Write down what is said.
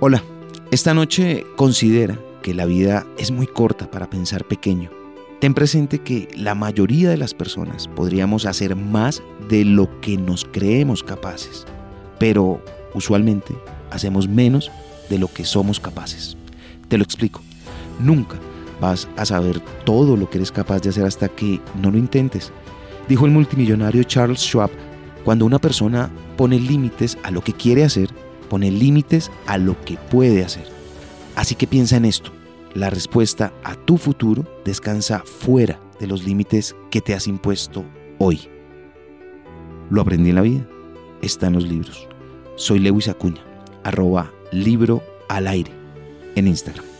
Hola, esta noche considera que la vida es muy corta para pensar pequeño. Ten presente que la mayoría de las personas podríamos hacer más de lo que nos creemos capaces, pero usualmente hacemos menos de lo que somos capaces. Te lo explico. Nunca vas a saber todo lo que eres capaz de hacer hasta que no lo intentes. Dijo el multimillonario Charles Schwab, cuando una persona pone límites a lo que quiere hacer, pone límites a lo que puede hacer. Así que piensa en esto. La respuesta a tu futuro descansa fuera de los límites que te has impuesto hoy. Lo aprendí en la vida. Está en los libros. Soy Lewis Acuña, arroba libro al aire en Instagram.